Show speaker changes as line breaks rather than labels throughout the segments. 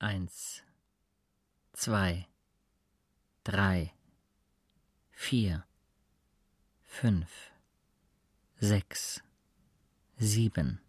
Eins, zwei, drei, vier, fünf, sechs, sieben,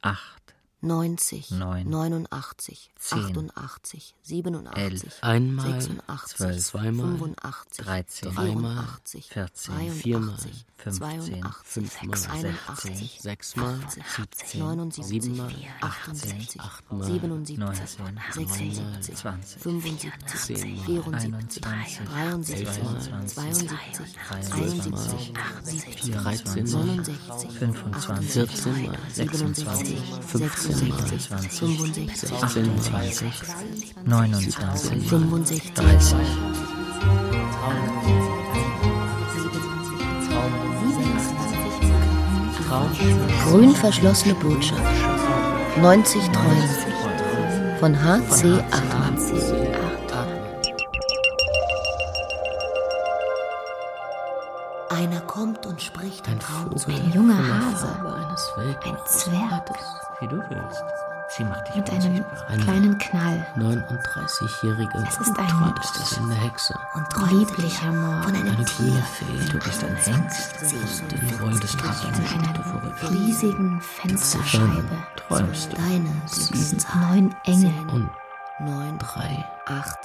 acht,
neunzig,
neun,
neunundachtzig,
zehn,
achtundachtzig, siebenundachtzig,
elf,
Einmal,
sechsundachtzig,
zwölf, zweimal,
fünfundachtzig,
dreizehn,
dreimal,
vierundachtzig,
vierzehn,
viermal,
dreiundachtzig,
fünfzehn,
zweiundachtzig,
fünfmal,
einundachtzig,
sechsmal,
achtzig,
siebzehn,
neunundsiebzig,
siebenmal,
achtundsiebzig,
achtmal,
siebenundsiebzig,
neunzehn,
sechsundsiebzig,
zwanzig,
fünfundsiebzig,
zehnmal,
vierundsiebzig,
einundzwanzig,
dreiundsiebzig,
zweiundzwanzig,
zweiundsiebzig,
dreiundsechzig,
einundsiebzig,
dreizehnmal,
neunundsechzig,
fünfundzwanzig,
vierzehnmal,
sechsundzwanzig,
fünfzehnmal,
sechsundsechzig, fünfundsechzig,
achtundzwanzig,
neunundzwanzig,
fünfundsechzig,
dreißig,
Grün verschlossene Botschaft. 90 Träume. Von H.C. Atman. Einer kommt und spricht im Traum zu
Vogel
dir.
junger Hase, ein Zwerg
wie du willst. Sie macht dich
mit einem kleinen Knall.
39-jährige
Es ist ein
träumste Hexe.
Und
Lieblicher Mord.
von einem
Eine
Tier,
Glühfee.
Du bist ein Hengst.
Den wolltest du
in einer riesigen Fensterscheibe.
Träumst du.
deine Glückszahl.
Neun Engel.
Und
Neun,
drei.
acht,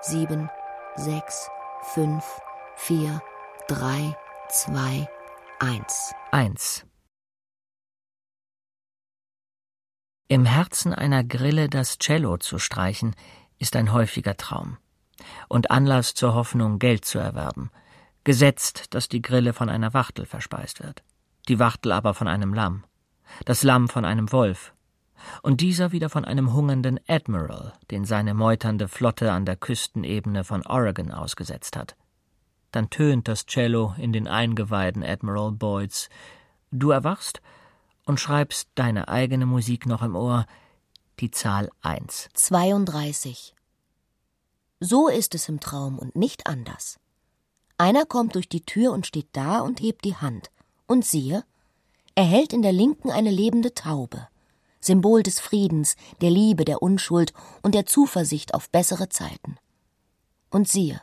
sieben, sechs, fünf, vier, drei, zwei, eins.
Eins. Im Herzen einer Grille das Cello zu streichen, ist ein häufiger Traum. Und Anlass zur Hoffnung, Geld zu erwerben, gesetzt, dass die Grille von einer Wachtel verspeist wird, die Wachtel aber von einem Lamm, das Lamm von einem Wolf. Und dieser wieder von einem hungernden Admiral, den seine meuternde Flotte an der Küstenebene von Oregon ausgesetzt hat. Dann tönt das Cello in den Eingeweiden Admiral Boyds. Du erwachst und schreibst deine eigene Musik noch im Ohr, die Zahl eins.
32. So ist es im Traum und nicht anders. Einer kommt durch die Tür und steht da und hebt die Hand. Und siehe, er hält in der linken eine lebende Taube, Symbol des Friedens, der Liebe, der Unschuld und der Zuversicht auf bessere Zeiten. Und siehe,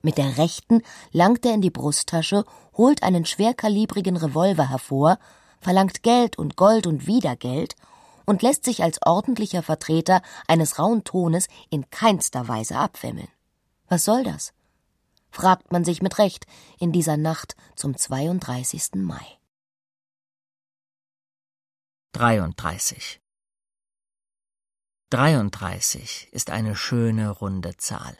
mit der rechten langt er in die Brusttasche, holt einen schwerkalibrigen Revolver hervor, verlangt Geld und Gold und wieder Geld und lässt sich als ordentlicher Vertreter eines rauen Tones in keinster Weise abwimmeln. Was soll das? fragt man sich mit Recht in dieser Nacht zum 32. Mai.
33. 33 ist eine schöne runde Zahl.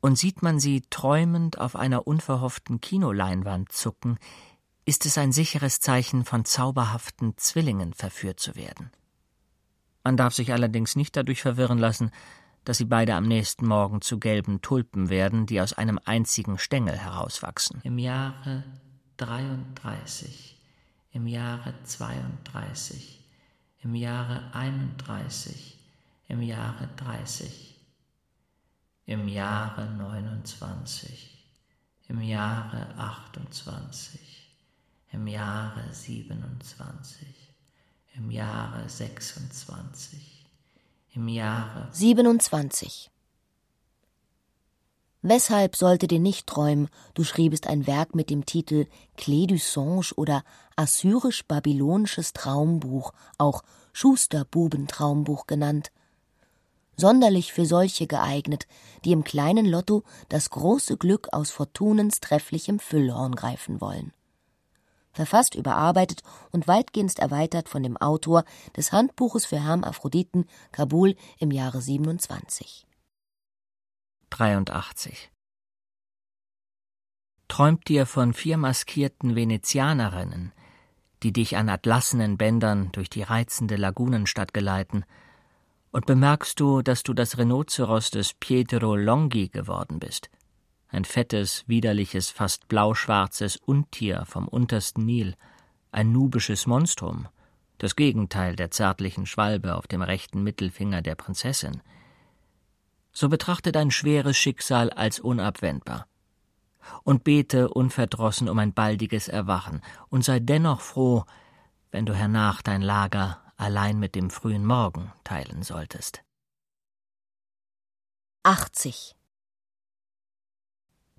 Und sieht man sie träumend auf einer unverhofften Kinoleinwand zucken, ist es ein sicheres Zeichen, von zauberhaften Zwillingen verführt zu werden. Man darf sich allerdings nicht dadurch verwirren lassen, dass sie beide am nächsten Morgen zu gelben Tulpen werden, die aus einem einzigen Stängel herauswachsen. Im Jahre 33, im Jahre 32, im Jahre 31, im Jahre 30, im Jahre 29, im Jahre 28, im Jahre 27, im Jahre 26, im Jahre
27. Weshalb sollte dir nicht träumen, du schriebest ein Werk mit dem Titel Clé du Songe oder Assyrisch-Babylonisches Traumbuch, auch Schusterbubentraumbuch genannt. Sonderlich für solche geeignet, die im kleinen Lotto das große Glück aus Fortunens trefflichem Füllhorn greifen wollen. Verfasst, überarbeitet und weitgehend erweitert von dem Autor des Handbuches für Hermaphroditen Kabul im Jahre 27.
83. Träumt dir von vier maskierten Venezianerinnen, die dich an atlassenen Bändern durch die reizende Lagunenstadt geleiten, und bemerkst du, dass du das Rhinoceros des Pietro Longhi geworden bist, ein fettes, widerliches, fast blauschwarzes Untier vom untersten Nil, ein nubisches Monstrum, das Gegenteil der zärtlichen Schwalbe auf dem rechten Mittelfinger der Prinzessin. So betrachte dein schweres Schicksal als unabwendbar und bete unverdrossen um ein baldiges Erwachen und sei dennoch froh, wenn du hernach dein Lager allein mit dem frühen Morgen teilen solltest.
80.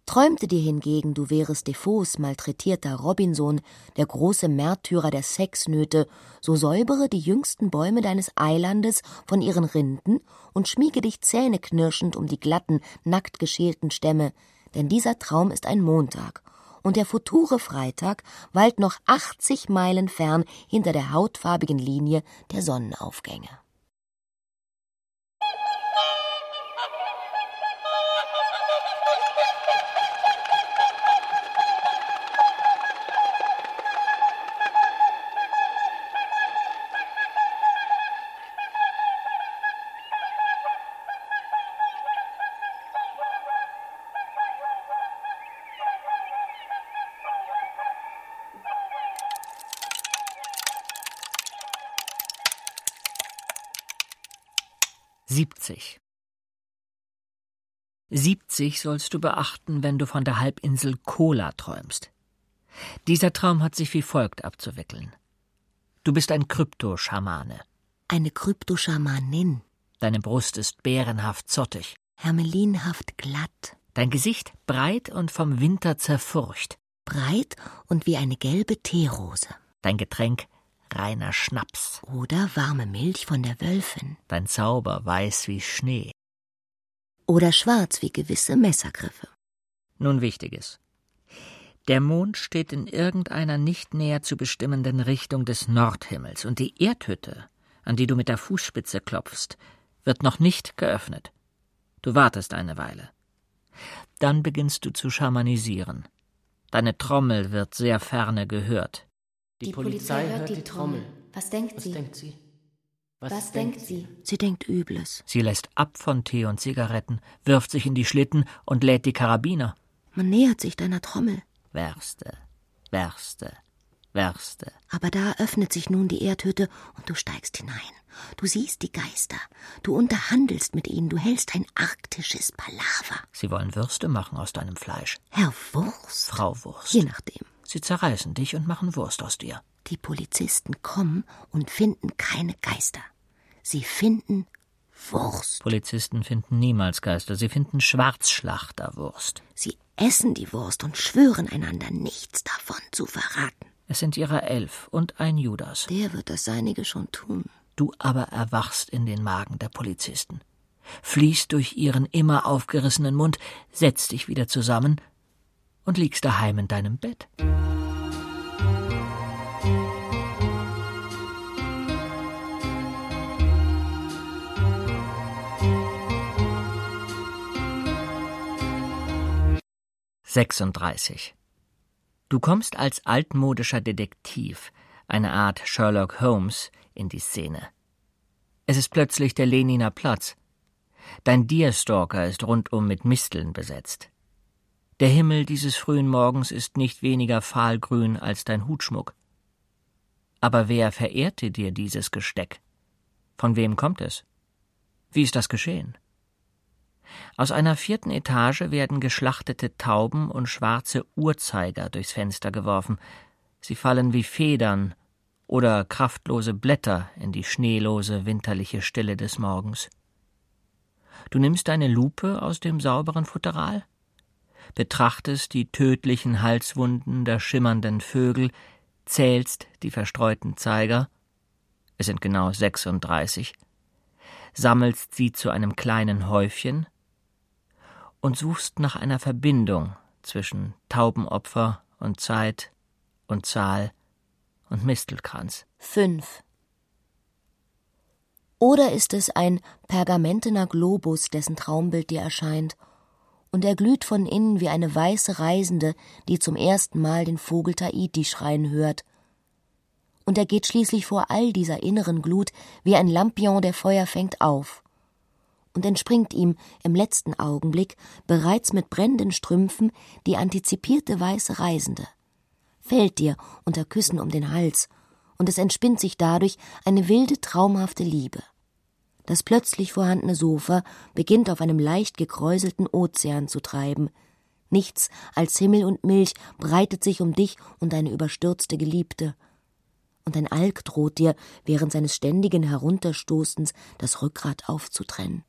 Träumte dir hingegen, du wärest Defoes malträtierter Robinson, der große Märtyrer der Sexnöte, so säubere die jüngsten Bäume deines Eilandes von ihren Rinden und schmiege dich zähneknirschend um die glatten, nackt geschälten Stämme, denn dieser Traum ist ein Montag, und der future Freitag weilt noch 80 Meilen fern hinter der hautfarbigen Linie der Sonnenaufgänge.
70. 70 sollst du beachten, wenn du von der Halbinsel Kola träumst. Dieser Traum hat sich wie folgt abzuwickeln. Du bist ein Kryptoschamane.
Eine Kryptoschamanin.
Deine Brust ist bärenhaft zottig.
Hermelinhaft glatt.
Dein Gesicht breit und vom Winter zerfurcht.
Breit und wie eine gelbe Teerose.
Dein Getränk reiner Schnaps.
Oder warme Milch von der Wölfin.
Dein Zauber weiß wie Schnee.
Oder schwarz wie gewisse Messergriffe.
Nun Wichtiges. Der Mond steht in irgendeiner nicht näher zu bestimmenden Richtung des Nordhimmels, und die Erdhütte, an die du mit der Fußspitze klopfst, wird noch nicht geöffnet. Du wartest eine Weile. Dann beginnst du zu schamanisieren. Deine Trommel wird sehr ferne gehört.
Die, Polizei hört die Trommel. Was denkt
Was
sie?
denkt sie?
Was denkt sie?
Sie denkt Übles.
Sie lässt ab von Tee und Zigaretten, wirft sich in die Schlitten und lädt die Karabiner.
Man nähert sich deiner Trommel.
Werste, werste, werste.
Aber da öffnet sich nun die Erdhütte und du steigst hinein. Du siehst die Geister. Du unterhandelst mit ihnen. Du hältst ein arktisches Palaver.
Sie wollen Würste machen aus deinem Fleisch.
Herr Wurst.
Frau Wurst.
Je nachdem.
Sie zerreißen dich und machen Wurst aus dir.
Die Polizisten kommen und finden keine Geister. Sie finden Wurst.
Polizisten finden niemals Geister, sie finden Schwarzschlachterwurst.
Sie essen die Wurst und schwören einander, nichts davon zu verraten.
Es sind ihrer elf und ein Judas.
Der wird das Seinige schon tun.
Du aber erwachst in den Magen der Polizisten, fließt durch ihren immer aufgerissenen Mund, setzt dich wieder zusammen und liegst daheim in deinem Bett. Sechsunddreißig. Du kommst als altmodischer Detektiv, eine Art Sherlock Holmes, in die Szene. Es ist plötzlich der Leniner Platz. Dein Deerstalker ist rundum mit Misteln besetzt. Der Himmel dieses frühen Morgens ist nicht weniger fahlgrün als dein Hutschmuck. Aber wer verehrte dir dieses Gesteck? Von wem kommt es? Wie ist das geschehen? Aus einer vierten Etage werden geschlachtete Tauben und schwarze Uhrzeiger durchs Fenster geworfen. Sie fallen wie Federn oder kraftlose Blätter in die schneelose winterliche Stille des Morgens. Du nimmst deine Lupe aus dem sauberen Futteral, betrachtest die tödlichen Halswunden der schimmernden Vögel, zählst die verstreuten Zeiger, es sind genau sechsunddreißig, sammelst sie zu einem kleinen Häufchen und suchst nach einer Verbindung zwischen Taubenopfer und Zeit und Zahl und Mistelkranz.
Fünf. Oder ist es ein pergamentener Globus, dessen Traumbild dir erscheint, und er glüht von innen wie eine weiße Reisende, die zum ersten Mal den Vogel Tahiti schreien hört. Und er geht schließlich vor all dieser inneren Glut wie ein Lampion, der Feuer fängt, auf und entspringt ihm im letzten Augenblick bereits mit brennenden Strümpfen die antizipierte weiße Reisende, fällt dir unter Küssen um den Hals, und es entspinnt sich dadurch eine wilde, traumhafte Liebe. Das plötzlich vorhandene Sofa beginnt auf einem leicht gekräuselten Ozean zu treiben. Nichts als Himmel und Milch breitet sich um dich und deine überstürzte Geliebte. Und ein Alk droht dir, während seines ständigen Herunterstoßens das Rückgrat aufzutrennen.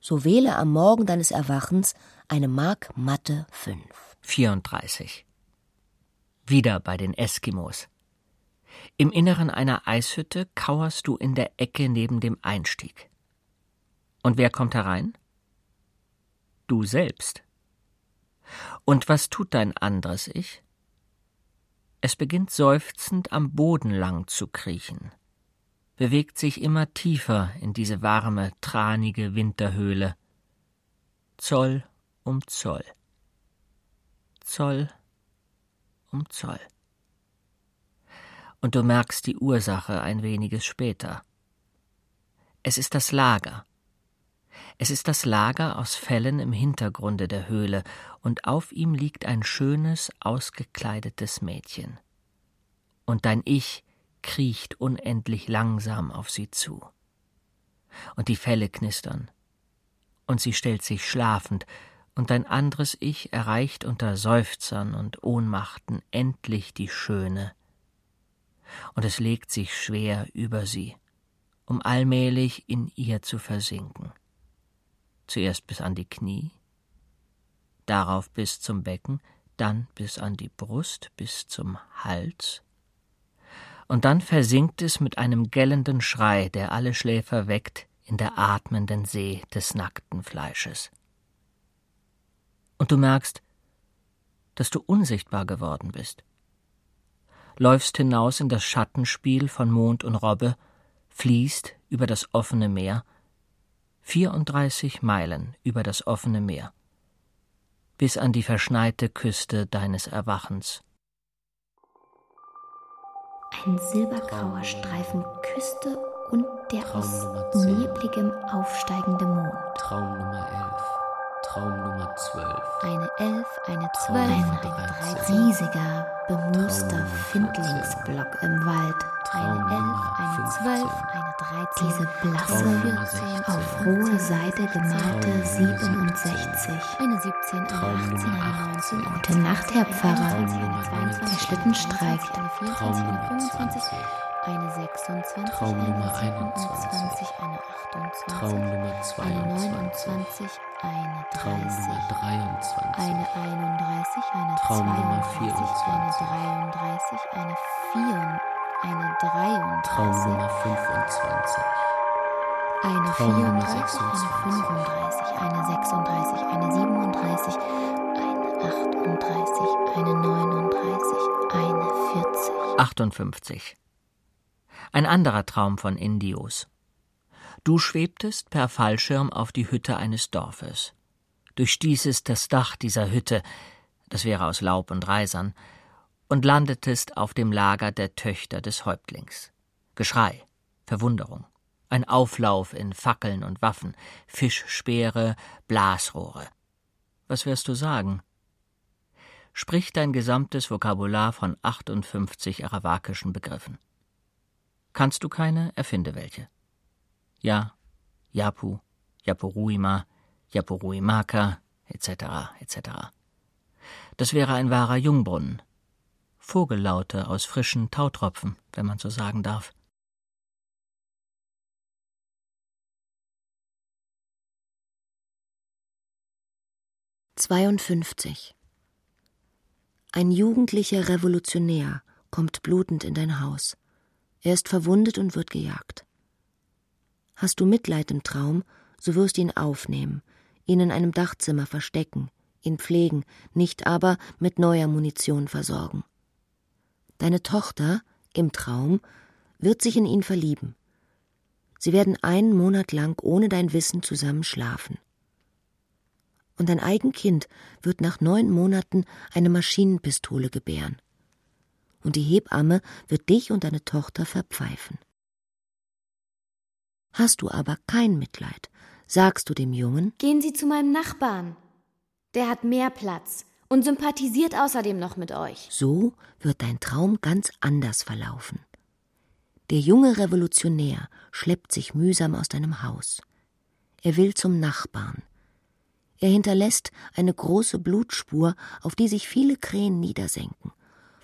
So wähle am Morgen deines Erwachens eine Mark Matte 5.
34. Wieder bei den Eskimos. Im Inneren einer Eishütte kauerst du in der Ecke neben dem Einstieg. Und wer kommt herein? Du selbst. Und was tut dein anderes Ich? Es beginnt seufzend am Boden lang zu kriechen, bewegt sich immer tiefer in diese warme, tranige Winterhöhle. Zoll um Zoll. Zoll um Zoll. Und du merkst die Ursache ein weniges später. Es ist das Lager. Es ist das Lager aus Fellen im Hintergrunde der Höhle, und auf ihm liegt ein schönes, ausgekleidetes Mädchen. Und dein Ich kriecht unendlich langsam auf sie zu. Und die Felle knistern. Und sie stellt sich schlafend, und dein anderes Ich erreicht unter Seufzern und Ohnmachten endlich die Schöne. Und es legt sich schwer über sie, um allmählich in ihr zu versinken. Zuerst bis an die Knie, darauf bis zum Becken, dann bis an die Brust, bis zum Hals. Und dann versinkt es mit einem gellenden Schrei, der alle Schläfer weckt, in der atmenden See des nackten Fleisches. Und du merkst, dass du unsichtbar geworden bist. Läufst hinaus in das Schattenspiel von Mond und Robbe, fließt über das offene Meer, 34 Meilen über das offene Meer, bis an die verschneite Küste deines Erwachens.
Ein silbergrauer Streifen Küste und der
Traum
aus nebligem aufsteigende Mond.
Traum Nummer 11. Traum Nummer 12.
Eine Elf, eine Zwölf, ein
13.
riesiger, bemooster Findlingsblock im Wald.
Traum
Eine Elf, eine
15.
Zwölf, eine Dreizehn. Diese blasse,
Traum Nummer
14,
16.
auf rohe Seite gemalte
Traum Nummer
67. Eine 17, eine
Traum
18,
Nummer
eine 19.
18.
Gute Nacht, Herr Pfarrer.
Traum Nummer
Der Schlitten streift. Eine
Traum
24, eine
Nummer
25,
20.
eine 26,
Traum
eine
Nummer
27, eine 28,
Traum Nummer
eine
22.
29, eine
Traum
30,
Nummer 23.
eine 31, eine
Traum Nummer
32, eine 33, eine 4, eine 33,
Traum Nummer 25.
eine
Traum Nummer
34, eine
26.
35, eine 36, eine 37, eine 38, eine 39, eine 40.
58. Ein anderer Traum von Indios. Du schwebtest per Fallschirm auf die Hütte eines Dorfes. Durchstießest das Dach dieser Hütte, das wäre aus Laub und Reisern, und landetest auf dem Lager der Töchter des Häuptlings. Geschrei, Verwunderung, ein Auflauf in Fackeln und Waffen, Fischspeere, Blasrohre. Was wirst du sagen? Sprich dein gesamtes Vokabular von 58 arawakischen Begriffen. Kannst du keine, erfinde welche. Ja, Yapu, Yapuruima, Yapuruimaka, etc., etc. Das wäre ein wahrer Jungbrunnen. Vogellaute aus frischen Tautropfen, wenn man so sagen darf.
Zweiundfünfzig. Ein jugendlicher Revolutionär kommt blutend in dein Haus. Er ist verwundet und wird gejagt. Hast du Mitleid im Traum, so wirst du ihn aufnehmen, ihn in einem Dachzimmer verstecken, ihn pflegen, nicht aber mit neuer Munition versorgen. Deine Tochter, im Traum, wird sich in ihn verlieben. Sie werden einen Monat lang ohne dein Wissen zusammen schlafen. Und dein eigen Kind wird nach neun Monaten eine Maschinenpistole gebären. Und die Hebamme wird dich und deine Tochter verpfeifen. Hast du aber kein Mitleid, sagst du dem Jungen,
Gehen Sie zu meinem Nachbarn. Der hat mehr Platz und sympathisiert außerdem noch mit euch.
so wird dein Traum ganz anders verlaufen. Der junge Revolutionär schleppt sich mühsam aus deinem Haus. Er will zum Nachbarn. Er hinterlässt eine große Blutspur, auf die sich viele Krähen niedersenken,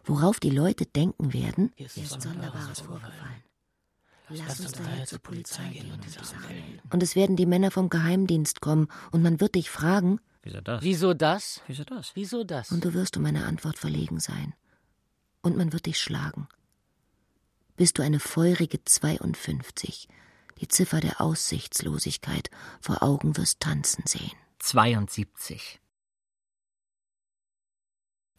worauf die Leute denken werden,
Hier ist Sonderbares
vorgefallen. Lass uns daher zur Polizei gehen und die Sache melden. Und es werden die Männer vom Geheimdienst kommen und man wird dich fragen.
Wieso das?
Wieso das?
Wieso das?
Wieso das?
Und du wirst um eine Antwort verlegen sein. Und man wird dich schlagen. Bist du eine feurige 52, die Ziffer der Aussichtslosigkeit vor Augen wirst tanzen sehen.
72.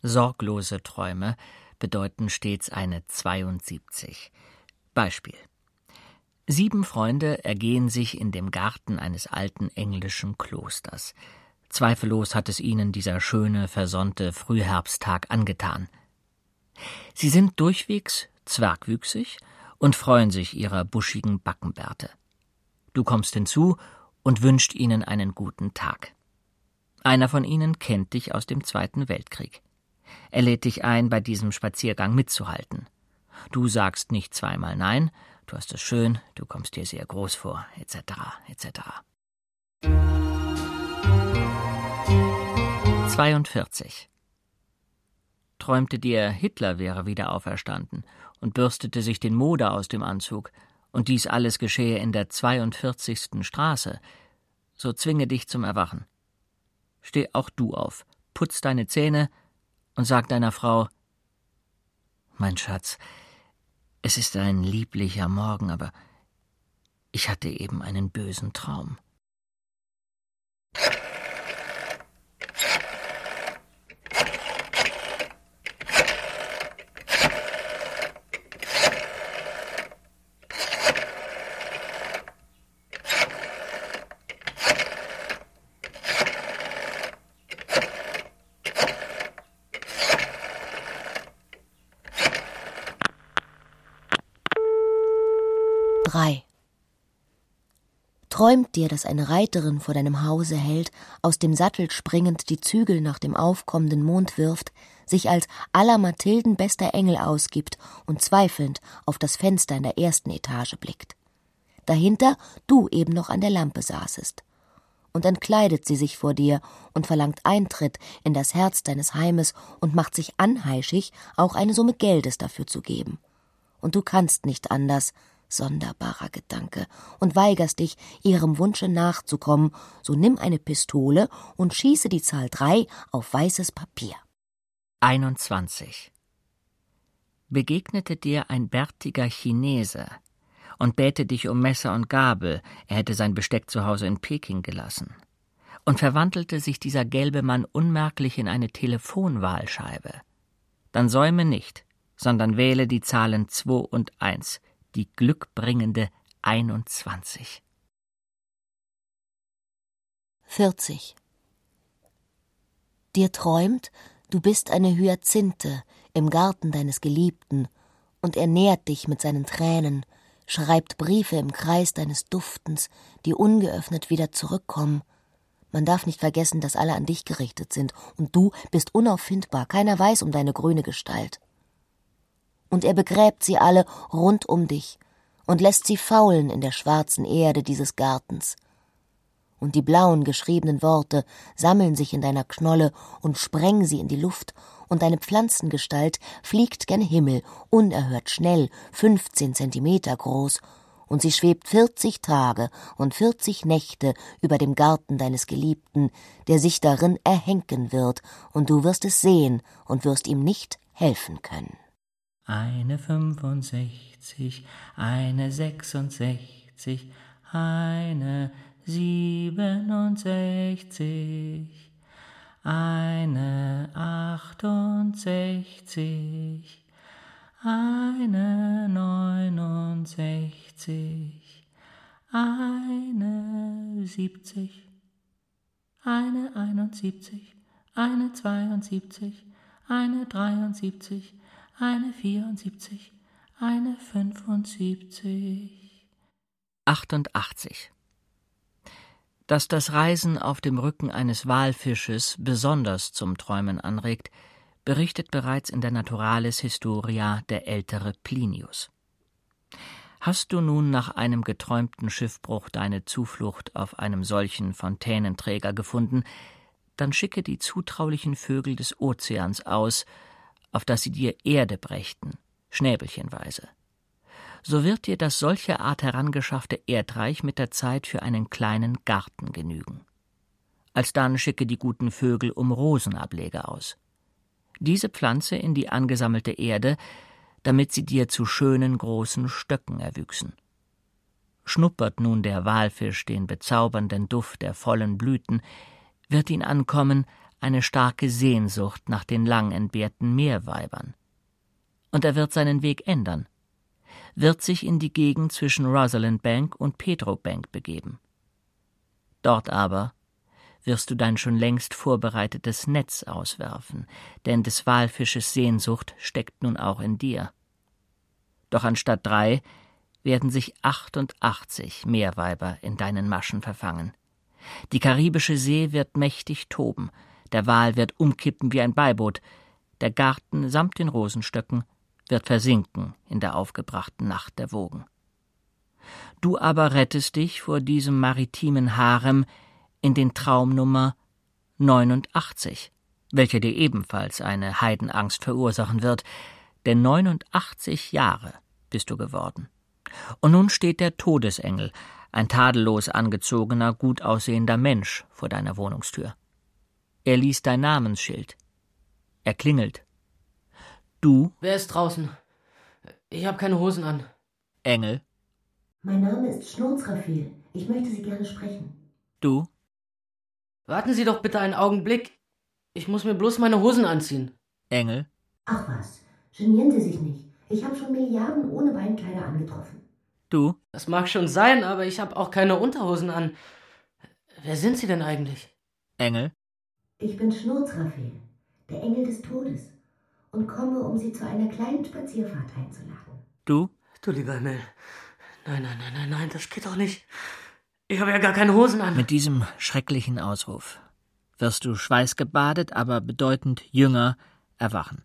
Sorglose Träume bedeuten stets eine 72. Beispiel. Sieben Freunde ergehen sich in dem Garten eines alten englischen Klosters. Zweifellos hat es ihnen dieser schöne, versonnte Frühherbsttag angetan. Sie sind durchwegs zwergwüchsig und freuen sich ihrer buschigen Backenbärte. Du kommst hinzu und wünscht ihnen einen guten Tag. Einer von ihnen kennt dich aus dem Zweiten Weltkrieg. Er lädt dich ein, bei diesem Spaziergang mitzuhalten. Du sagst nicht zweimal Nein, du hast es schön, du kommst dir sehr groß vor, etc., etc. 42. Träumte dir, Hitler wäre wieder auferstanden und bürstete sich den Moder aus dem Anzug, und dies alles geschehe in der 42. Straße, so zwinge dich zum Erwachen. Steh auch du auf, putz deine Zähne und sag deiner Frau Mein Schatz, es ist ein lieblicher Morgen, aber ich hatte eben einen bösen Traum.
Träumt dir, dass eine Reiterin vor deinem Hause hält, aus dem Sattel springend die Zügel nach dem aufkommenden Mond wirft, sich als aller Mathilden bester Engel ausgibt und zweifelnd auf das Fenster in der ersten Etage blickt. Dahinter du eben noch an der Lampe saßest. Und dann kleidet sie sich vor dir und verlangt Eintritt in das Herz deines Heimes und macht sich anheischig, auch eine Summe Geldes dafür zu geben. Und du kannst nicht anders, Sonderbarer Gedanke, und weigerst dich, ihrem Wunsche nachzukommen, so nimm eine Pistole und schieße die Zahl drei auf weißes Papier.
21. Begegnete dir ein bärtiger Chinese und bäte dich um Messer und Gabel, er hätte sein Besteck zu Hause in Peking gelassen. Und verwandelte sich dieser gelbe Mann unmerklich in eine Telefonwahlscheibe. Dann säume nicht, sondern wähle die Zahlen 2 und 1, die glückbringende 21.
40. Dir träumt, du bist eine Hyazinthe im Garten deines Geliebten, und er nährt dich mit seinen Tränen, schreibt Briefe im Kreis deines Duftens, die ungeöffnet wieder zurückkommen. Man darf nicht vergessen, dass alle an dich gerichtet sind, und du bist unauffindbar, keiner weiß um deine grüne Gestalt und er begräbt sie alle rund um dich und lässt sie faulen in der schwarzen Erde dieses Gartens. Und die blauen geschriebenen Worte sammeln sich in deiner Knolle und sprengen sie in die Luft, und deine Pflanzengestalt fliegt gen Himmel, unerhört schnell, fünfzehn Zentimeter groß, und sie schwebt vierzig Tage und vierzig Nächte über dem Garten deines Geliebten, der sich darin erhenken wird, und du wirst es sehen und wirst ihm nicht helfen können.
Eine fünfundsechzig, eine sechsundsechzig, eine siebenundsechzig, eine achtundsechzig, eine neunundsechzig, eine siebzig, eine einundsiebzig, eine zweiundsiebzig, eine dreiundsiebzig, eine 74, eine 75. 88. Dass das Reisen auf dem Rücken eines Walfisches besonders zum Träumen anregt, berichtet bereits in der Naturalis Historia der ältere Plinius. Hast du nun nach einem geträumten Schiffbruch deine Zuflucht auf einem solchen Fontänenträger gefunden, dann schicke die zutraulichen Vögel des Ozeans aus, auf dass sie dir Erde brächten, schnäbelchenweise. so wird dir das solche Art herangeschaffte Erdreich mit der Zeit für einen kleinen Garten genügen. Alsdann schicke die guten Vögel um Rosenableger aus. Diese pflanze in die angesammelte Erde, damit sie dir zu schönen großen Stöcken erwüchsen. Schnuppert nun der Walfisch den bezaubernden Duft der vollen Blüten, wird ihn ankommen eine starke Sehnsucht nach den lang entbehrten Meerweibern. Und er wird seinen Weg ändern, wird sich in die Gegend zwischen Rosalind Bank und Pedro Bank begeben. Dort aber wirst du dein schon längst vorbereitetes Netz auswerfen, denn des Walfisches Sehnsucht steckt nun auch in dir. Doch anstatt drei werden sich 88 Meerweiber in deinen Maschen verfangen. Die karibische See wird mächtig toben, der Wal wird umkippen wie ein Beiboot, der Garten samt den Rosenstöcken wird versinken in der aufgebrachten Nacht der Wogen. Du aber rettest dich vor diesem maritimen Harem in den Traum Nummer 89, welcher dir ebenfalls eine Heidenangst verursachen wird, denn 89 Jahre bist du geworden. Und nun steht der Todesengel, ein tadellos angezogener, gut aussehender Mensch vor deiner Wohnungstür. Er liest dein Namensschild. Er klingelt. Du?
Wer ist draußen? Ich habe keine Hosen an.
Engel.
Mein Name ist Schnurzrafil. Ich möchte Sie gerne sprechen.
Du?
Warten Sie doch bitte einen Augenblick. Ich muss mir bloß meine Hosen anziehen.
Engel.
Ach was, genieren Sie sich nicht. Ich habe schon Milliarden ohne Beinkleider angetroffen.
Du?
Das mag schon sein, aber ich habe auch keine Unterhosen an. Wer sind Sie denn eigentlich?
Engel.
Ich bin Schnurzrafel, der Engel des Todes, und komme, um Sie zu einer kleinen Spazierfahrt einzuladen.
Du?
Du lieber Himmel. Nein, nein, nein, nein, nein, das geht doch nicht. Ich habe ja gar keine Hosen an.
Mit diesem schrecklichen Ausruf wirst du schweißgebadet, aber bedeutend jünger erwachen.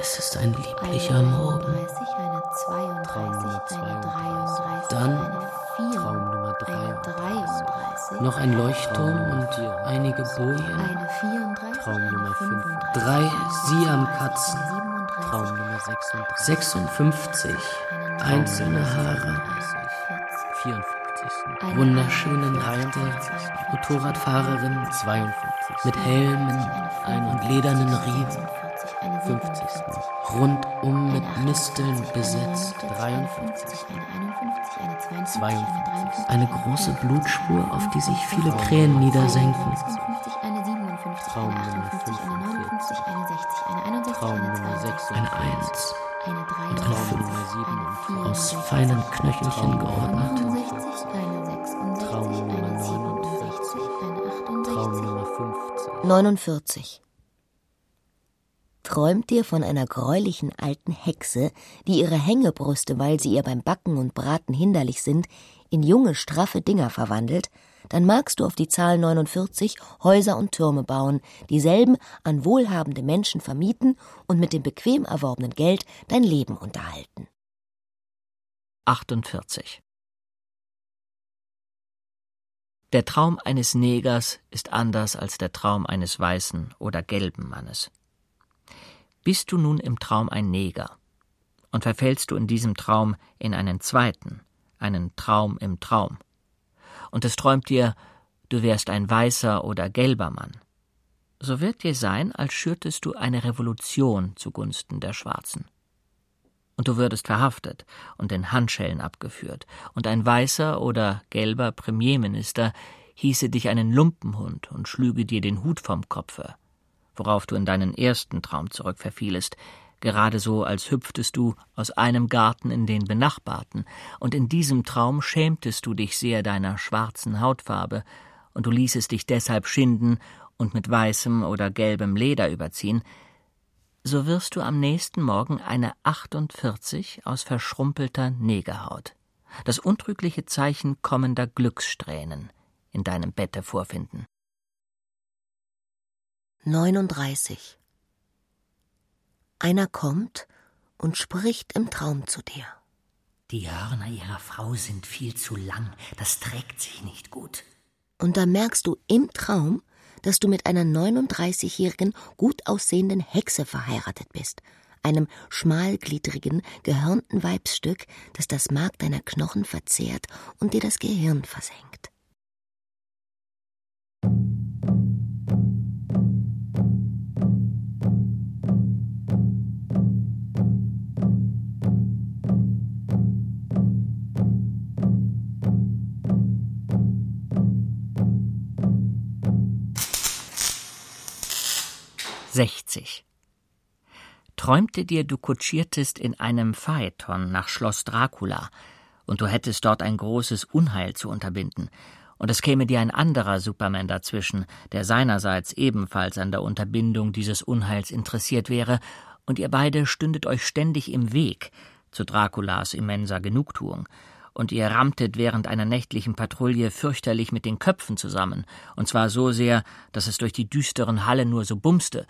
Es ist ein lieblicher Morgen.
eine 32, eine 32, eine 33,
Dann
eine 4,
Traum Nummer
eine 33,
Noch ein Leuchtturm und einige Bojen.
eine 34,
Traum Nummer
eine 35,
Drei Siamkatzen.
eine 37,
Traum Nummer 56. Einzelne Haare. 54.
eine
Wunderschöne
41,
Reiter.
eine
Motorradfahrerin 52. Mit Helmen und ledernen Riemen. 50. Rundum mit Misteln besetzt. 53. 52. Eine große Blutspur, auf die sich viele Krähen niedersenken. Traum Nummer 55. Traum Nummer 6. Eine Eins. Und eine Fünf. Aus feinen Knöchelchen geordnet. Traum Nummer 49. Traum Nummer 50.
49. Träumt dir von einer greulichen alten Hexe, die ihre Hängebrüste, weil sie ihr beim Backen und Braten hinderlich sind, in junge, straffe Dinger verwandelt, dann magst du auf die Zahl 49 Häuser und Türme bauen, dieselben an wohlhabende Menschen vermieten und mit dem bequem erworbenen Geld dein Leben unterhalten.
48. Der Traum eines Negers ist anders als der Traum eines weißen oder gelben Mannes. Bist du nun im Traum ein Neger? Und verfällst du in diesem Traum in einen zweiten, einen Traum im Traum, und es träumt dir, du wärst ein weißer oder gelber Mann, so wird dir sein, als schürtest du eine Revolution zugunsten der Schwarzen. Und du würdest verhaftet und in Handschellen abgeführt, und ein weißer oder gelber Premierminister hieße dich einen Lumpenhund und schlüge dir den Hut vom Kopfe, worauf du in deinen ersten Traum zurückverfielest, gerade so, als hüpftest du aus einem Garten in den benachbarten, und in diesem Traum schämtest du dich sehr deiner schwarzen Hautfarbe, und du ließest dich deshalb schinden und mit weißem oder gelbem Leder überziehen, so wirst du am nächsten Morgen eine 48 aus verschrumpelter Negerhaut, das untrügliche Zeichen kommender Glückssträhnen, in deinem Bette vorfinden.
39. Einer kommt und spricht im Traum zu dir.
Die Hörner ihrer Frau sind viel zu lang, das trägt sich nicht gut.
Und da merkst du im Traum, dass du mit einer 39-jährigen, gut aussehenden Hexe verheiratet bist, einem schmalgliedrigen, gehörnten Weibsstück, das das Mark deiner Knochen verzehrt und dir das Gehirn versenkt.
60. Träumte dir, du kutschiertest in einem Phaeton nach Schloss Dracula, und du hättest dort ein großes Unheil zu unterbinden, und es käme dir ein anderer Superman dazwischen, der seinerseits ebenfalls an der Unterbindung dieses Unheils interessiert wäre, und ihr beide stündet euch ständig im Weg zu Draculas immenser Genugtuung, und ihr rammtet während einer nächtlichen Patrouille fürchterlich mit den Köpfen zusammen, und zwar so sehr, dass es durch die düsteren Hallen nur so bumste,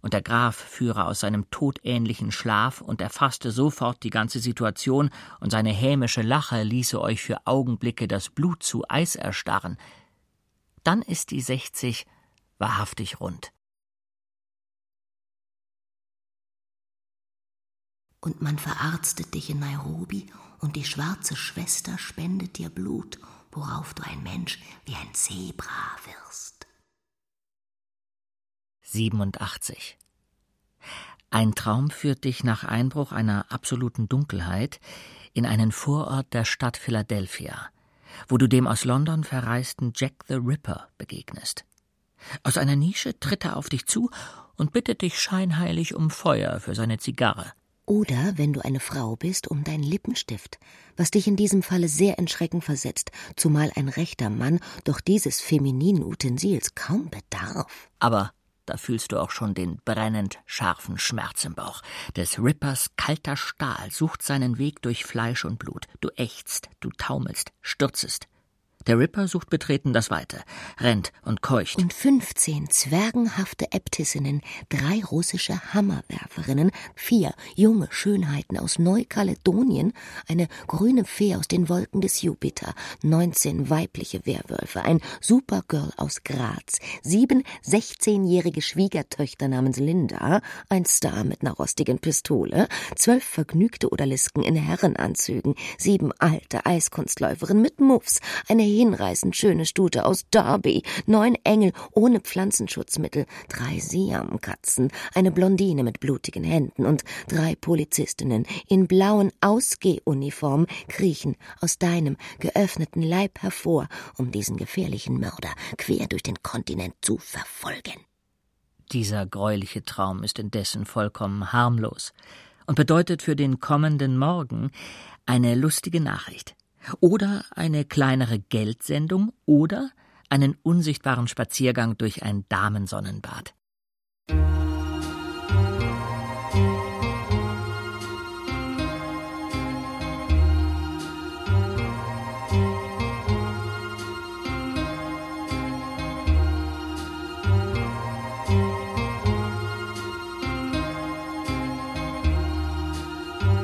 und der Graf führe aus seinem todähnlichen Schlaf und erfasste sofort die ganze Situation, und seine hämische Lache ließe euch für Augenblicke das Blut zu Eis erstarren, dann ist die sechzig wahrhaftig rund.
Und man verarztet dich in Nairobi und die schwarze Schwester spendet dir Blut, worauf du ein Mensch wie ein Zebra wirst.
87. Ein Traum führt dich nach Einbruch einer absoluten Dunkelheit in einen Vorort der Stadt Philadelphia, wo du dem aus London verreisten Jack the Ripper begegnest. Aus einer Nische tritt er auf dich zu und bittet dich scheinheilig um Feuer für seine Zigarre.
Oder, wenn du eine Frau bist, um deinen Lippenstift, was dich in diesem Falle sehr in Schrecken versetzt, zumal ein rechter Mann doch dieses femininen Utensils kaum bedarf.
Aber da fühlst du auch schon den brennend scharfen Schmerz im Bauch. Des Rippers kalter Stahl sucht seinen Weg durch Fleisch und Blut. Du ächzt, du taumelst, stürzest. Der Ripper sucht betreten das Weite, rennt und keucht.
Und fünfzehn zwergenhafte Äbtissinnen, drei russische Hammerwerferinnen, vier junge Schönheiten aus Neukaledonien, eine grüne Fee aus den Wolken des Jupiter, neunzehn weibliche Werwölfe, ein Supergirl aus Graz, sieben sechzehnjährige Schwiegertöchter namens Linda, ein Star mit einer rostigen Pistole, zwölf vergnügte Odalisken in Herrenanzügen, sieben alte Eiskunstläuferinnen mit Muffs, eine hinreißend schöne Stute aus Derby, neun Engel ohne Pflanzenschutzmittel, drei Siamkatzen, eine Blondine mit blutigen Händen und drei Polizistinnen in blauen Ausgehuniformen kriechen aus deinem geöffneten Leib hervor, um diesen gefährlichen Mörder quer durch den Kontinent zu verfolgen.
Dieser greuliche Traum ist indessen vollkommen harmlos und bedeutet für den kommenden Morgen eine lustige Nachricht oder eine kleinere Geldsendung oder einen unsichtbaren Spaziergang durch ein Damensonnenbad.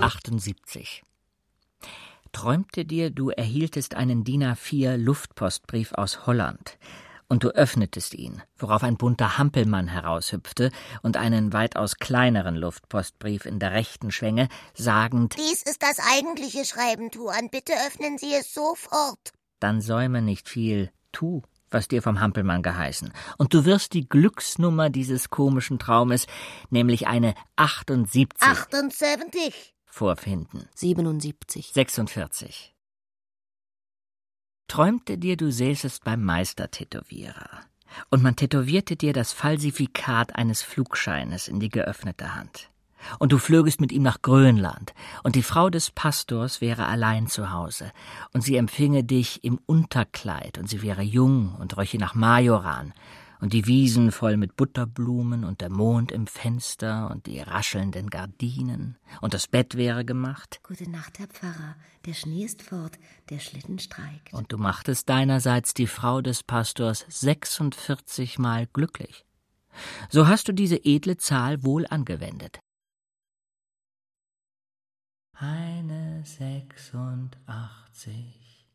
Achtundsiebzig träumte dir, du erhieltest einen DIN A4 Luftpostbrief aus Holland, und du öffnetest ihn, worauf ein bunter Hampelmann heraushüpfte und einen weitaus kleineren Luftpostbrief in der rechten Schwänge, sagend
Dies ist das eigentliche Schreiben, Tuan, bitte öffnen Sie es sofort.
Dann säume nicht viel, tu, was dir vom Hampelmann geheißen, und du wirst die Glücksnummer dieses komischen Traumes, nämlich eine 78.
78
vorfinden.
77.
46. Träumte dir, du säßest beim Meistertätowierer und man tätowierte dir das Falsifikat eines Flugscheines in die geöffnete Hand. Und du flögest mit ihm nach Grönland, und die Frau des Pastors wäre allein zu Hause, und sie empfinge dich im Unterkleid, und sie wäre jung und röche nach Majoran, und die Wiesen voll mit Butterblumen und der Mond im Fenster und die raschelnden Gardinen und das Bett wäre gemacht.
Gute Nacht, Herr Pfarrer. Der Schnee ist fort, der Schlitten streikt.
Und du machtest deinerseits die Frau des Pastors 46 Mal glücklich. So hast du diese edle Zahl wohl angewendet. Eine sechsundachtzig,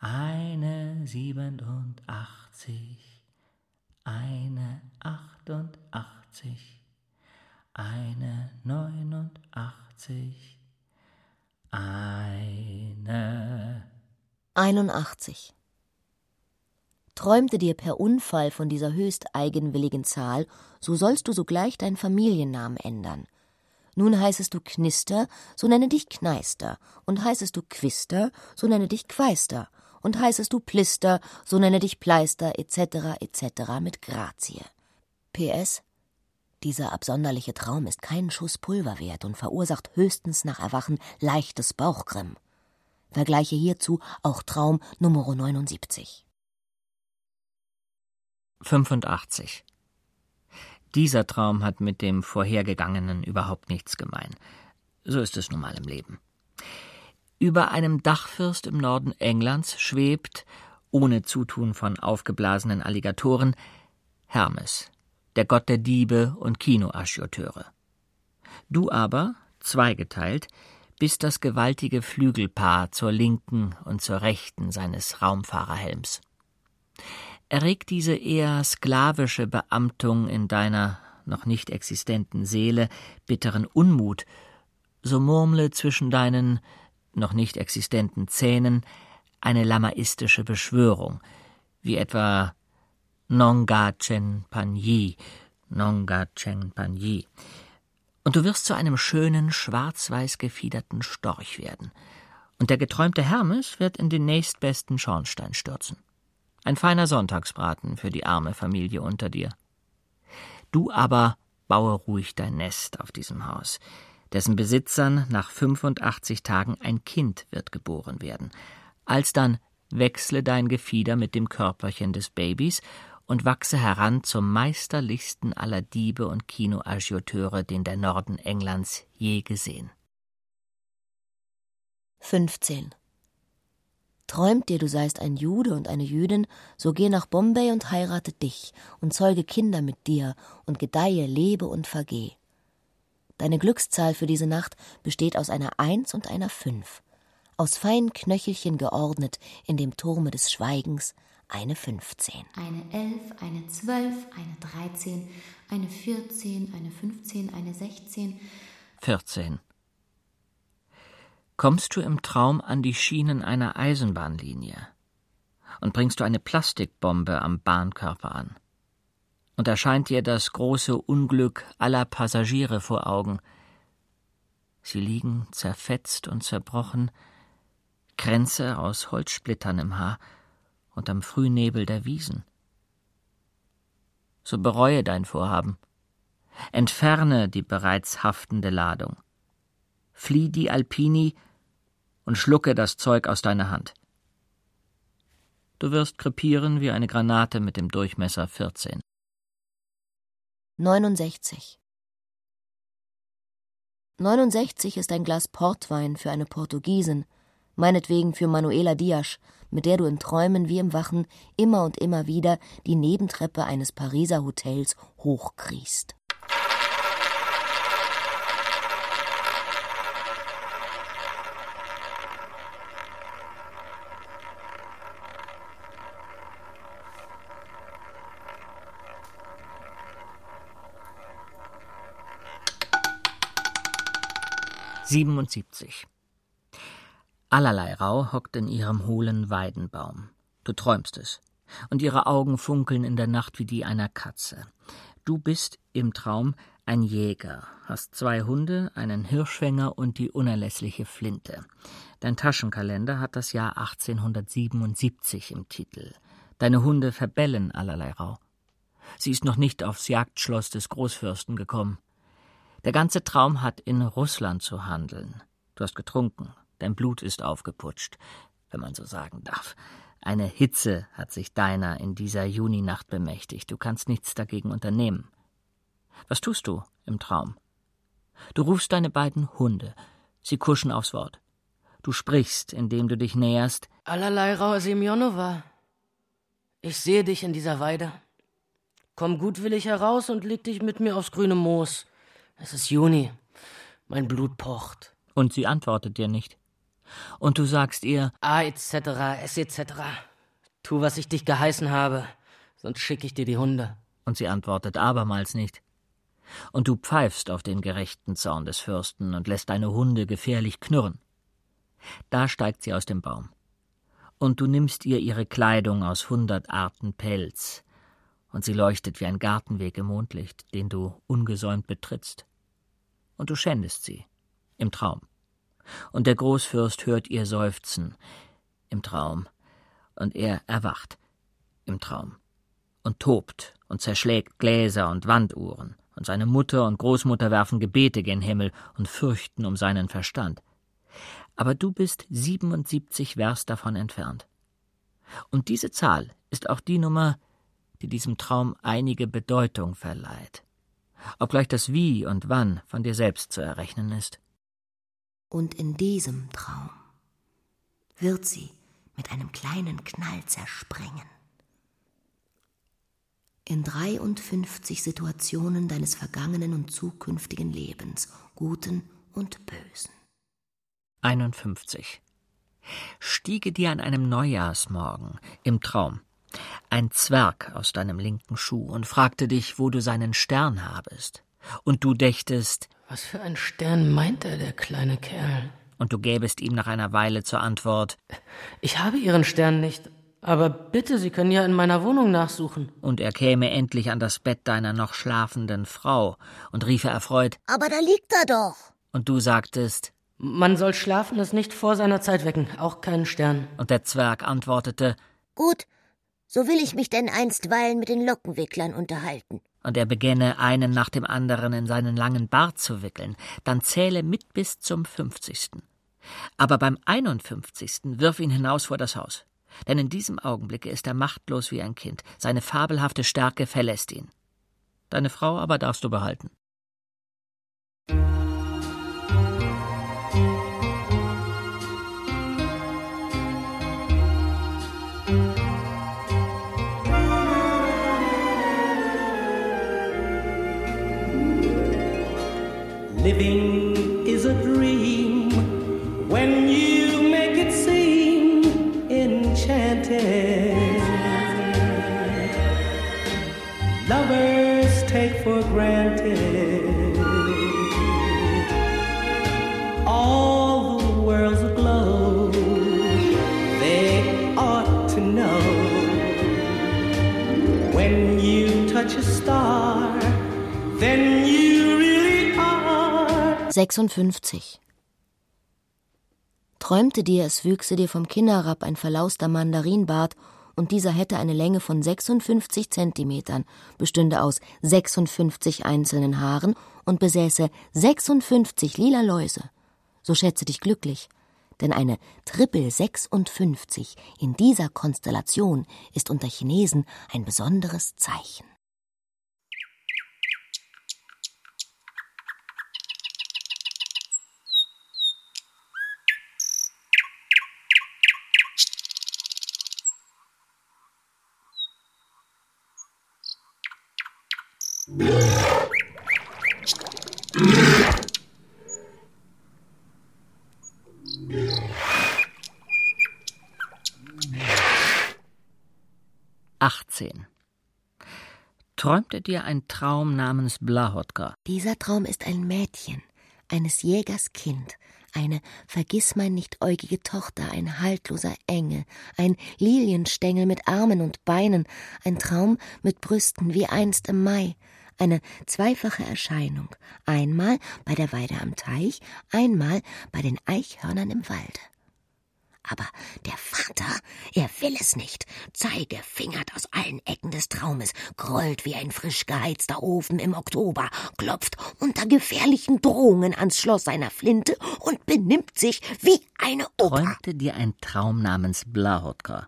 eine siebenundachtzig, eine achtundachtzig, eine neunundachtzig, eine
81. Träumte dir per Unfall von dieser höchst eigenwilligen Zahl, so sollst du sogleich deinen Familiennamen ändern. Nun heißest du Knister, so nenne dich Kneister, und heißest du Quister, so nenne dich Queister, und heißest du Plister, so nenne dich Pleister, etc., etc. mit Grazie. PS. Dieser absonderliche Traum ist keinen Schuss Pulver wert und verursacht höchstens nach Erwachen leichtes Bauchgrimm. Vergleiche hierzu auch Traum Nummer 79.
85. Dieser Traum hat mit dem vorhergegangenen überhaupt nichts gemein. So ist es nun mal im Leben. Über einem Dachfirst im Norden Englands schwebt, ohne Zutun von aufgeblasenen Alligatoren, Hermes, der Gott der Diebe und Kinoaschioteure. Du aber, zweigeteilt, bist das gewaltige Flügelpaar zur linken und zur rechten seines Raumfahrerhelms erregt diese eher sklavische Beamtung in deiner noch nicht existenten Seele bitteren Unmut, so murmle zwischen deinen noch nicht existenten Zähnen eine lamaistische Beschwörung, wie etwa Nonga Chen Panyi, Nonga Chen Panyi. Und du wirst zu einem schönen, schwarz-weiß gefiederten Storch werden. Und der geträumte Hermes wird in den nächstbesten Schornstein stürzen. Ein feiner Sonntagsbraten für die arme Familie unter dir. Du aber baue ruhig dein Nest auf diesem Haus, dessen Besitzern nach 85 Tagen ein Kind wird geboren werden. Alsdann wechsle dein Gefieder mit dem Körperchen des Babys und wachse heran zum meisterlichsten aller Diebe und Kinoagioteure, den der Norden Englands je gesehen.
15. Träumt dir, du seist ein Jude und eine Jüdin, so geh nach Bombay und heirate dich und zeuge Kinder mit dir und gedeihe, lebe und vergeh. Deine Glückszahl für diese Nacht besteht aus einer Eins und einer Fünf, aus feinen Knöchelchen geordnet in dem Turme des Schweigens eine Fünfzehn.
Eine Elf, eine Zwölf, eine Dreizehn, eine Vierzehn, eine Fünfzehn, eine Sechzehn.
Vierzehn kommst du im Traum an die Schienen einer Eisenbahnlinie und bringst du eine Plastikbombe am Bahnkörper an. Und erscheint dir das große Unglück aller Passagiere vor Augen. Sie liegen zerfetzt und zerbrochen, Kränze aus Holzsplittern im Haar und am Frühnebel der Wiesen. So bereue dein Vorhaben. Entferne die bereits haftende Ladung. Flieh die Alpini und schlucke das Zeug aus deiner Hand. Du wirst krepieren wie eine Granate mit dem Durchmesser 14.
69. 69 ist ein Glas Portwein für eine Portugiesin, meinetwegen für Manuela Diaz, mit der du in Träumen wie im Wachen immer und immer wieder die Nebentreppe eines Pariser Hotels hochkriechst.
77. Allerlei Rau hockt in ihrem hohlen Weidenbaum. Du träumst es. Und ihre Augen funkeln in der Nacht wie die einer Katze. Du bist im Traum ein Jäger, hast zwei Hunde, einen Hirschfänger und die unerlässliche Flinte. Dein Taschenkalender hat das Jahr 1877 im Titel. Deine Hunde verbellen allerlei Rau. Sie ist noch nicht aufs Jagdschloss des Großfürsten gekommen. Der ganze Traum hat in Russland zu handeln. Du hast getrunken, dein Blut ist aufgeputscht, wenn man so sagen darf. Eine Hitze hat sich deiner in dieser Juninacht bemächtigt. Du kannst nichts dagegen unternehmen. Was tust du im Traum? Du rufst deine beiden Hunde. Sie kuschen aufs Wort. Du sprichst, indem du dich näherst.
Allerlei Rau Semjonova. Ich sehe dich in dieser Weide. Komm gutwillig heraus und leg dich mit mir aufs grüne Moos. Es ist Juni. Mein Blut pocht.
Und sie antwortet dir nicht. Und du sagst ihr
A etc. S etc. Tu, was ich dich geheißen habe. sonst schicke ich dir die Hunde.
Und sie antwortet abermals nicht. Und du pfeifst auf den gerechten Zorn des Fürsten und lässt deine Hunde gefährlich knurren. Da steigt sie aus dem Baum. Und du nimmst ihr ihre Kleidung aus hundert Arten Pelz, und sie leuchtet wie ein Gartenweg im Mondlicht, den du ungesäumt betrittst. Und du schändest sie, im Traum. Und der Großfürst hört ihr Seufzen, im Traum, und er erwacht, im Traum, und tobt und zerschlägt Gläser und Wanduhren, und seine Mutter und Großmutter werfen Gebete gen Himmel und fürchten um seinen Verstand. Aber du bist 77 Vers davon entfernt. Und diese Zahl ist auch die Nummer, die diesem Traum einige Bedeutung verleiht, obgleich das Wie und Wann von dir selbst zu errechnen ist.
Und in diesem Traum wird sie mit einem kleinen Knall zerspringen. In 53 Situationen deines vergangenen und zukünftigen Lebens, guten und bösen.
51. Stiege dir an einem Neujahrsmorgen im Traum ein Zwerg aus deinem linken Schuh und fragte dich, wo du seinen Stern habest. Und du dächtest,
was für ein Stern meint er, der kleine Kerl?
Und du gäbest ihm nach einer Weile zur Antwort,
ich habe Ihren Stern nicht, aber bitte, Sie können ja in meiner Wohnung nachsuchen.
Und er käme endlich an das Bett deiner noch schlafenden Frau und riefe erfreut,
aber da liegt er doch.
Und du sagtest,
man soll Schlafendes nicht vor seiner Zeit wecken, auch keinen Stern.
Und der Zwerg antwortete,
Gut, so will ich mich denn einstweilen mit den Lockenwicklern unterhalten.
Und er beginne, einen nach dem anderen in seinen langen Bart zu wickeln, dann zähle mit bis zum fünfzigsten. Aber beim einundfünfzigsten wirf ihn hinaus vor das Haus. Denn in diesem Augenblicke ist er machtlos wie ein Kind. Seine fabelhafte Stärke verlässt ihn. Deine Frau aber darfst du behalten.
Living
56. Träumte dir, es wüchse dir vom Kinn herab ein verlauster Mandarinbart und dieser hätte eine Länge von 56 Zentimetern, bestünde aus 56 einzelnen Haaren und besäße 56 lila Läuse. So schätze dich glücklich, denn eine Triple 56 in dieser Konstellation ist unter Chinesen ein besonderes Zeichen.
Träumte dir ein Traum namens Blahotka?
Dieser Traum ist ein Mädchen, eines Jägers Kind, eine vergissmeinnichtäugige Tochter, ein haltloser Engel, ein Lilienstängel mit Armen und Beinen, ein Traum mit Brüsten wie einst im Mai, eine zweifache Erscheinung, einmal bei der Weide am Teich, einmal bei den Eichhörnern im Walde. Aber der Vater, er will es nicht. Zeige fingert aus allen Ecken des Traumes, grollt wie ein frisch geheizter Ofen im Oktober, klopft unter gefährlichen Drohungen ans Schloss seiner Flinte und benimmt sich wie eine Oper.
Träumte dir ein Traum namens Blahotka?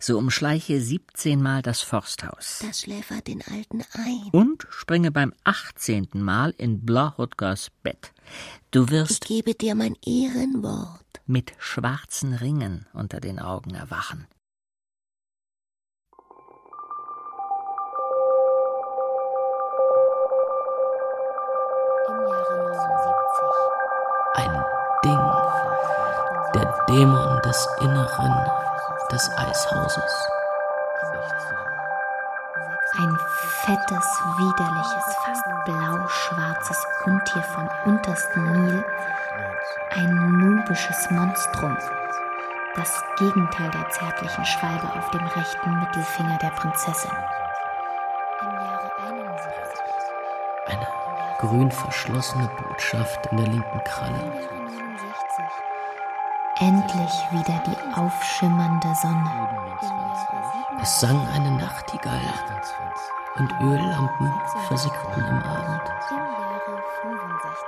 So umschleiche siebzehnmal das Forsthaus.
Das schläfert den Alten ein.
Und springe beim achtzehnten Mal in Blahotkas Bett. Du wirst.
Ich gebe dir mein Ehrenwort.
Mit schwarzen Ringen unter den Augen erwachen.
Ein Ding. Der Dämon des Inneren des Eishauses.
Ein fettes, widerliches, fast blau-schwarzes Untier vom untersten Nil. Ein nubisches Monstrum. Das Gegenteil der zärtlichen Schwalbe auf dem rechten Mittelfinger der Prinzessin.
Eine grün verschlossene Botschaft in der linken Kralle.
Endlich wieder die aufschimmernde Sonne.
Es sang eine Nachtigall und Öllampen versickten im Abend.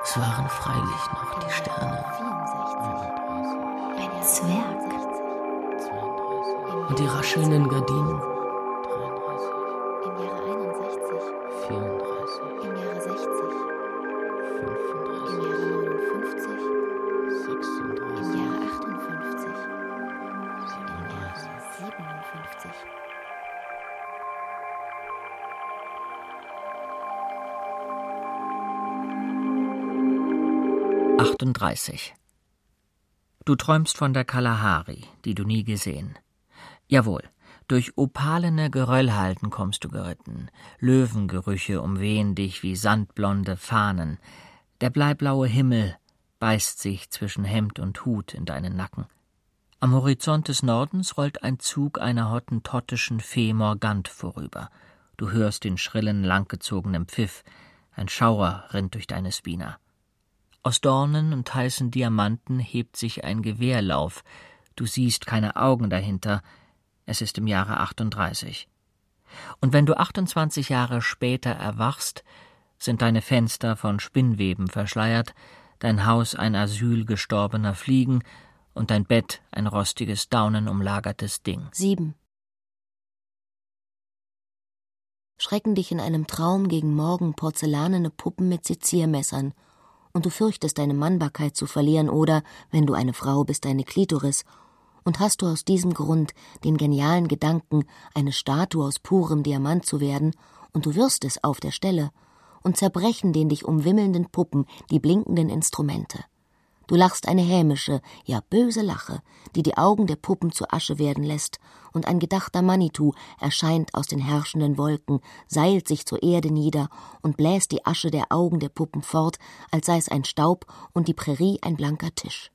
Es waren freilich noch die Sterne.
Ein Zwerg.
Und die raschelnden Gardinen.
30. Du träumst von der Kalahari, die du nie gesehen. Jawohl, durch opalene Geröllhalden kommst du geritten, Löwengerüche umwehen dich wie sandblonde Fahnen, der bleiblaue Himmel beißt sich zwischen Hemd und Hut in deinen Nacken. Am Horizont des Nordens rollt ein Zug einer hottentottischen Fee Morgant vorüber. Du hörst den schrillen, langgezogenen Pfiff. Ein Schauer rinnt durch deine Spina. Aus Dornen und heißen Diamanten hebt sich ein Gewehrlauf. Du siehst keine Augen dahinter. Es ist im Jahre 38. Und wenn du 28 Jahre später erwachst, sind deine Fenster von Spinnweben verschleiert, dein Haus ein Asyl gestorbener Fliegen und dein Bett ein rostiges, daunenumlagertes Ding.
Sieben. Schrecken dich in einem Traum gegen Morgen porzellanene Puppen mit Seziermessern, und du fürchtest deine Mannbarkeit zu verlieren oder, wenn du eine Frau bist, deine Klitoris, und hast du aus diesem Grund den genialen Gedanken, eine Statue aus purem Diamant zu werden, und du wirst es auf der Stelle, und zerbrechen den dich umwimmelnden Puppen die blinkenden Instrumente. Du lachst eine hämische, ja böse Lache, die die Augen der Puppen zu Asche werden lässt, und ein gedachter Manitou erscheint aus den herrschenden Wolken, seilt sich zur Erde nieder und bläst die Asche der Augen der Puppen fort, als sei es ein Staub und die Prärie ein blanker Tisch.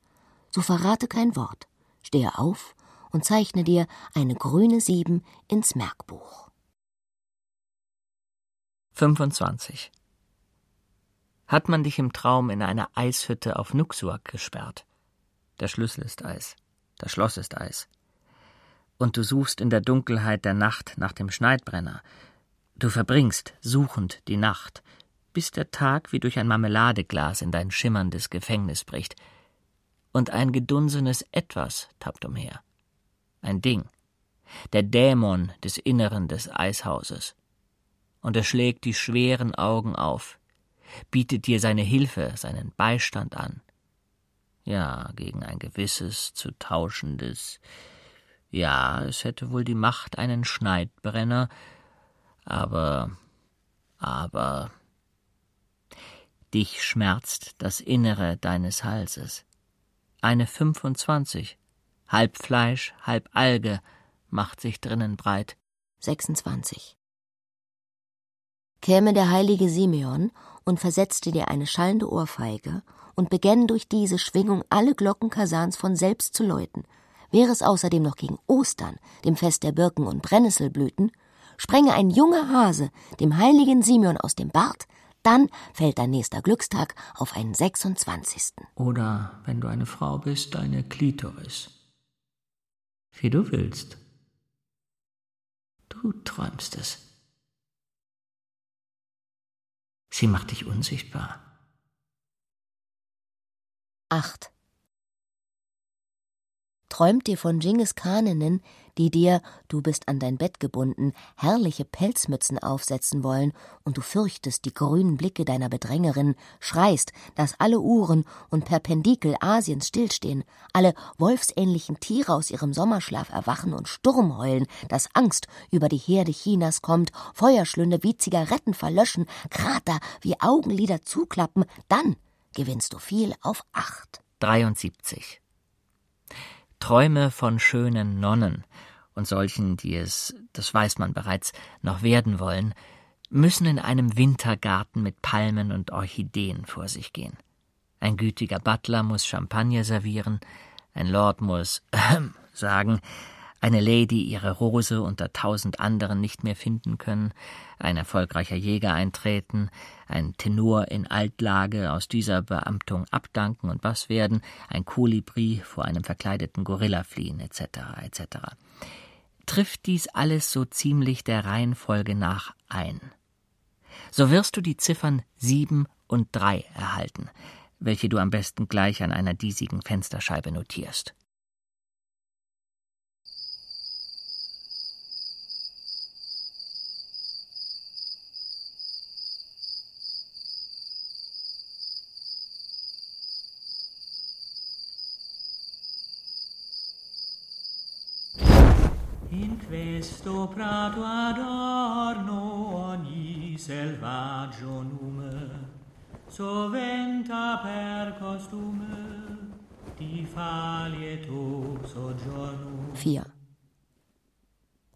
So verrate kein Wort, stehe auf und zeichne dir eine grüne Sieben ins Merkbuch.
25. Hat man dich im Traum in eine Eishütte auf Nuxuak gesperrt? Der Schlüssel ist Eis, das Schloss ist Eis. Und du suchst in der Dunkelheit der Nacht nach dem Schneidbrenner. Du verbringst suchend die Nacht, bis der Tag wie durch ein Marmeladeglas in dein schimmerndes Gefängnis bricht. Und ein gedunsenes Etwas tappt umher. Ein Ding. Der Dämon des Inneren des Eishauses. Und er schlägt die schweren Augen auf, bietet dir seine Hilfe, seinen Beistand an. Ja, gegen ein gewisses, zu tauschendes. Ja, es hätte wohl die Macht, einen Schneidbrenner, aber, aber. Dich schmerzt das Innere deines Halses. Eine 25, halb Fleisch, halb Alge, macht sich drinnen breit.
26. Käme der heilige Simeon und versetzte dir eine schallende Ohrfeige und begänn durch diese Schwingung alle Glocken Kasans von selbst zu läuten, wäre es außerdem noch gegen Ostern, dem Fest der Birken und Brennnesselblüten, sprenge ein junger Hase dem heiligen Simeon aus dem Bart, dann fällt dein nächster Glückstag auf einen 26.
Oder, wenn du eine Frau bist, deine Klitoris. Wie du willst. Du träumst es. Sie macht dich unsichtbar.
8. Träumt dir von Genghis Khaninnen, die dir, du bist an dein Bett gebunden, herrliche Pelzmützen aufsetzen wollen, und du fürchtest die grünen Blicke deiner Bedrängerin, schreist, dass alle Uhren und Perpendikel Asiens stillstehen, alle wolfsähnlichen Tiere aus ihrem Sommerschlaf erwachen und Sturm heulen, dass Angst über die Herde Chinas kommt, Feuerschlünde wie Zigaretten verlöschen, Krater wie Augenlider zuklappen, dann gewinnst du viel auf acht.
73. Träume von schönen Nonnen und solchen, die es, das weiß man bereits, noch werden wollen, müssen in einem Wintergarten mit Palmen und Orchideen vor sich gehen. Ein gütiger Butler muss Champagner servieren, ein Lord muss äh, sagen, eine Lady ihre Rose unter tausend anderen nicht mehr finden können, ein erfolgreicher Jäger eintreten, ein Tenor in Altlage aus dieser Beamtung abdanken und was werden, ein Kolibri vor einem verkleideten Gorilla fliehen, etc., etc. Trifft dies alles so ziemlich der Reihenfolge nach ein. So wirst du die Ziffern sieben und drei erhalten, welche du am besten gleich an einer diesigen Fensterscheibe notierst.
In questo prato adorno ogni selvaggio nume soventa per costume ti fa lieto soggiorno.
4.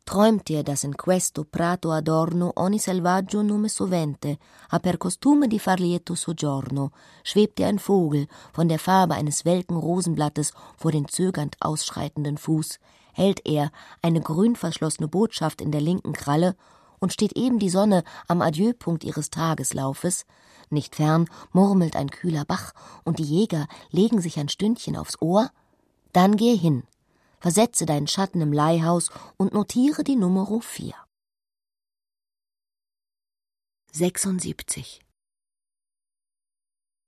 Träumt dir, dass in questo prato adorno ogni selvaggio nume sovente, ha per costume di far lieto soggiorno, schwebt dir ein Vogel von der Farbe eines welken Rosenblattes vor den zögernd ausschreitenden Fuß, hält er eine grün verschlossene Botschaft in der linken Kralle und steht eben die Sonne am Adieupunkt ihres Tageslaufes, nicht fern murmelt ein kühler Bach und die Jäger legen sich ein Stündchen aufs Ohr, dann geh hin, versetze deinen Schatten im Leihhaus und notiere die Nummer 4. 76.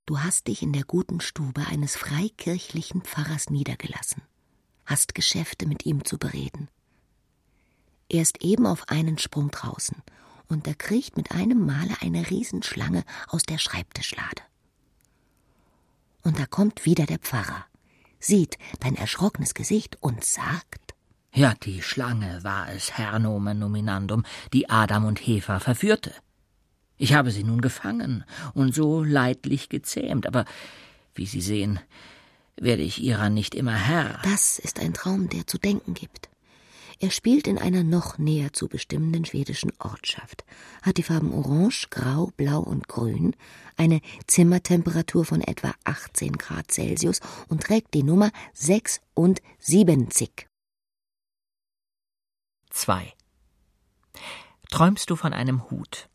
Du hast dich in der guten Stube eines freikirchlichen Pfarrers niedergelassen hast Geschäfte mit ihm zu bereden. Er ist eben auf einen Sprung draußen und da kriecht mit einem Male eine Riesenschlange aus der Schreibtischlade. Und da kommt wieder der Pfarrer, sieht dein erschrockenes Gesicht und sagt
Ja, die Schlange war es, Herr Nomen Nominandum, die Adam und Heva verführte. Ich habe sie nun gefangen und so leidlich gezähmt, aber wie Sie sehen, werde ich ihrer nicht immer Herr.
Das ist ein Traum, der zu denken gibt. Er spielt in einer noch näher zu bestimmenden schwedischen Ortschaft, hat die Farben Orange, Grau, Blau und Grün, eine Zimmertemperatur von etwa 18 Grad Celsius und trägt die Nummer 76.
2. Träumst du von einem Hut,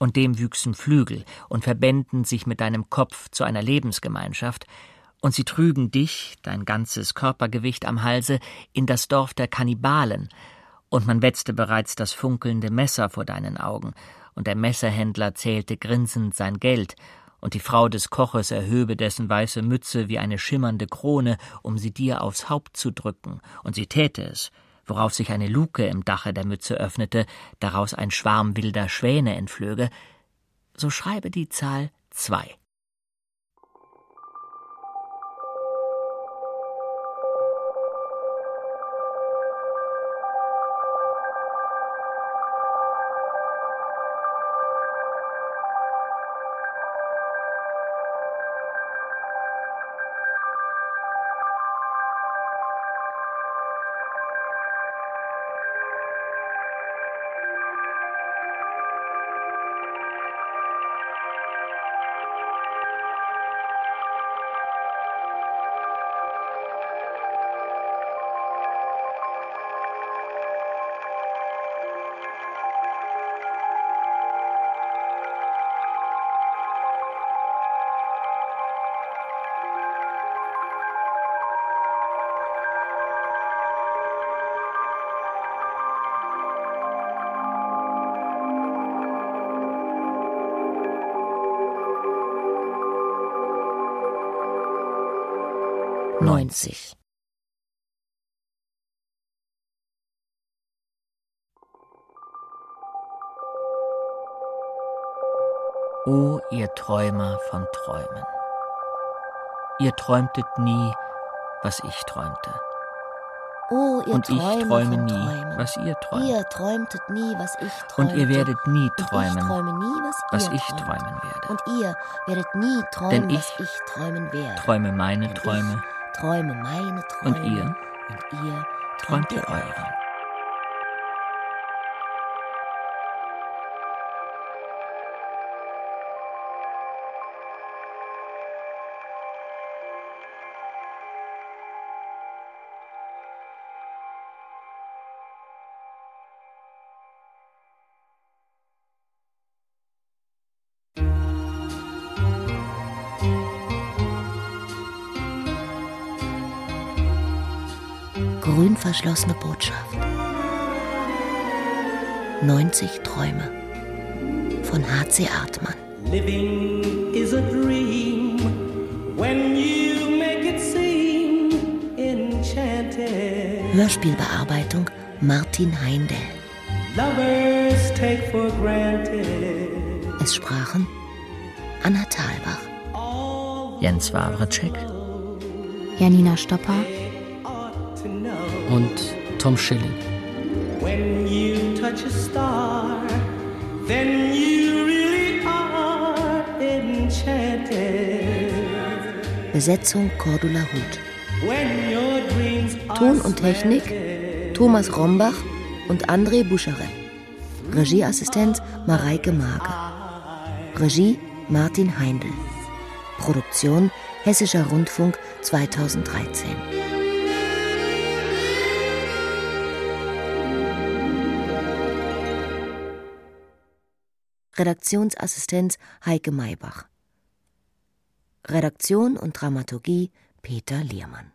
und dem wüchsen Flügel und verbänden sich mit deinem Kopf zu einer Lebensgemeinschaft, und sie trügen dich, dein ganzes Körpergewicht am Halse, in das Dorf der Kannibalen, und man wetzte bereits das funkelnde Messer vor deinen Augen, und der Messerhändler zählte grinsend sein Geld, und die Frau des Koches erhöbe dessen weiße Mütze wie eine schimmernde Krone, um sie dir aufs Haupt zu drücken, und sie täte es, worauf sich eine Luke im Dache der Mütze öffnete, daraus ein Schwarm wilder Schwäne entflöge, so schreibe die Zahl zwei. 90. O ihr Träumer von Träumen. Ihr träumtet nie, was ich träumte.
Oh, ihr
Und ich
Träumer
träume
von
nie,
Träumen.
was ihr träumt.
Ihr träumtet nie, was ich träumte.
Und ihr werdet nie träumen,
ich träume nie, was,
was ich
träumt.
träumen werde.
Und ihr werdet nie träumen,
Denn
was
ich
ich träumen werde.
Träume meine
Denn
Träume
Ich träume meine Träume.
und ihr
Und ihr
träumt ihr euren.
Grün verschlossene Botschaft. 90 Träume von H.C. Artmann.
Living is a dream when you make it seem enchanted.
Hörspielbearbeitung Martin Heindel.
Lovers take for granted.
Es sprachen Anna Thalbach,
Jens Wawritschek,
Janina Stopper
Und Tom Schilling.
When you touch a star, then you really are enchanted.
Besetzung Cordula Huth. Ton und Technik Thomas Rombach und André Buschere. Regieassistenz Mareike Mage. Regie Martin Heindl. Produktion Hessischer Rundfunk 2013. Redaktionsassistenz Heike Maybach. Redaktion und Dramaturgie Peter Liermann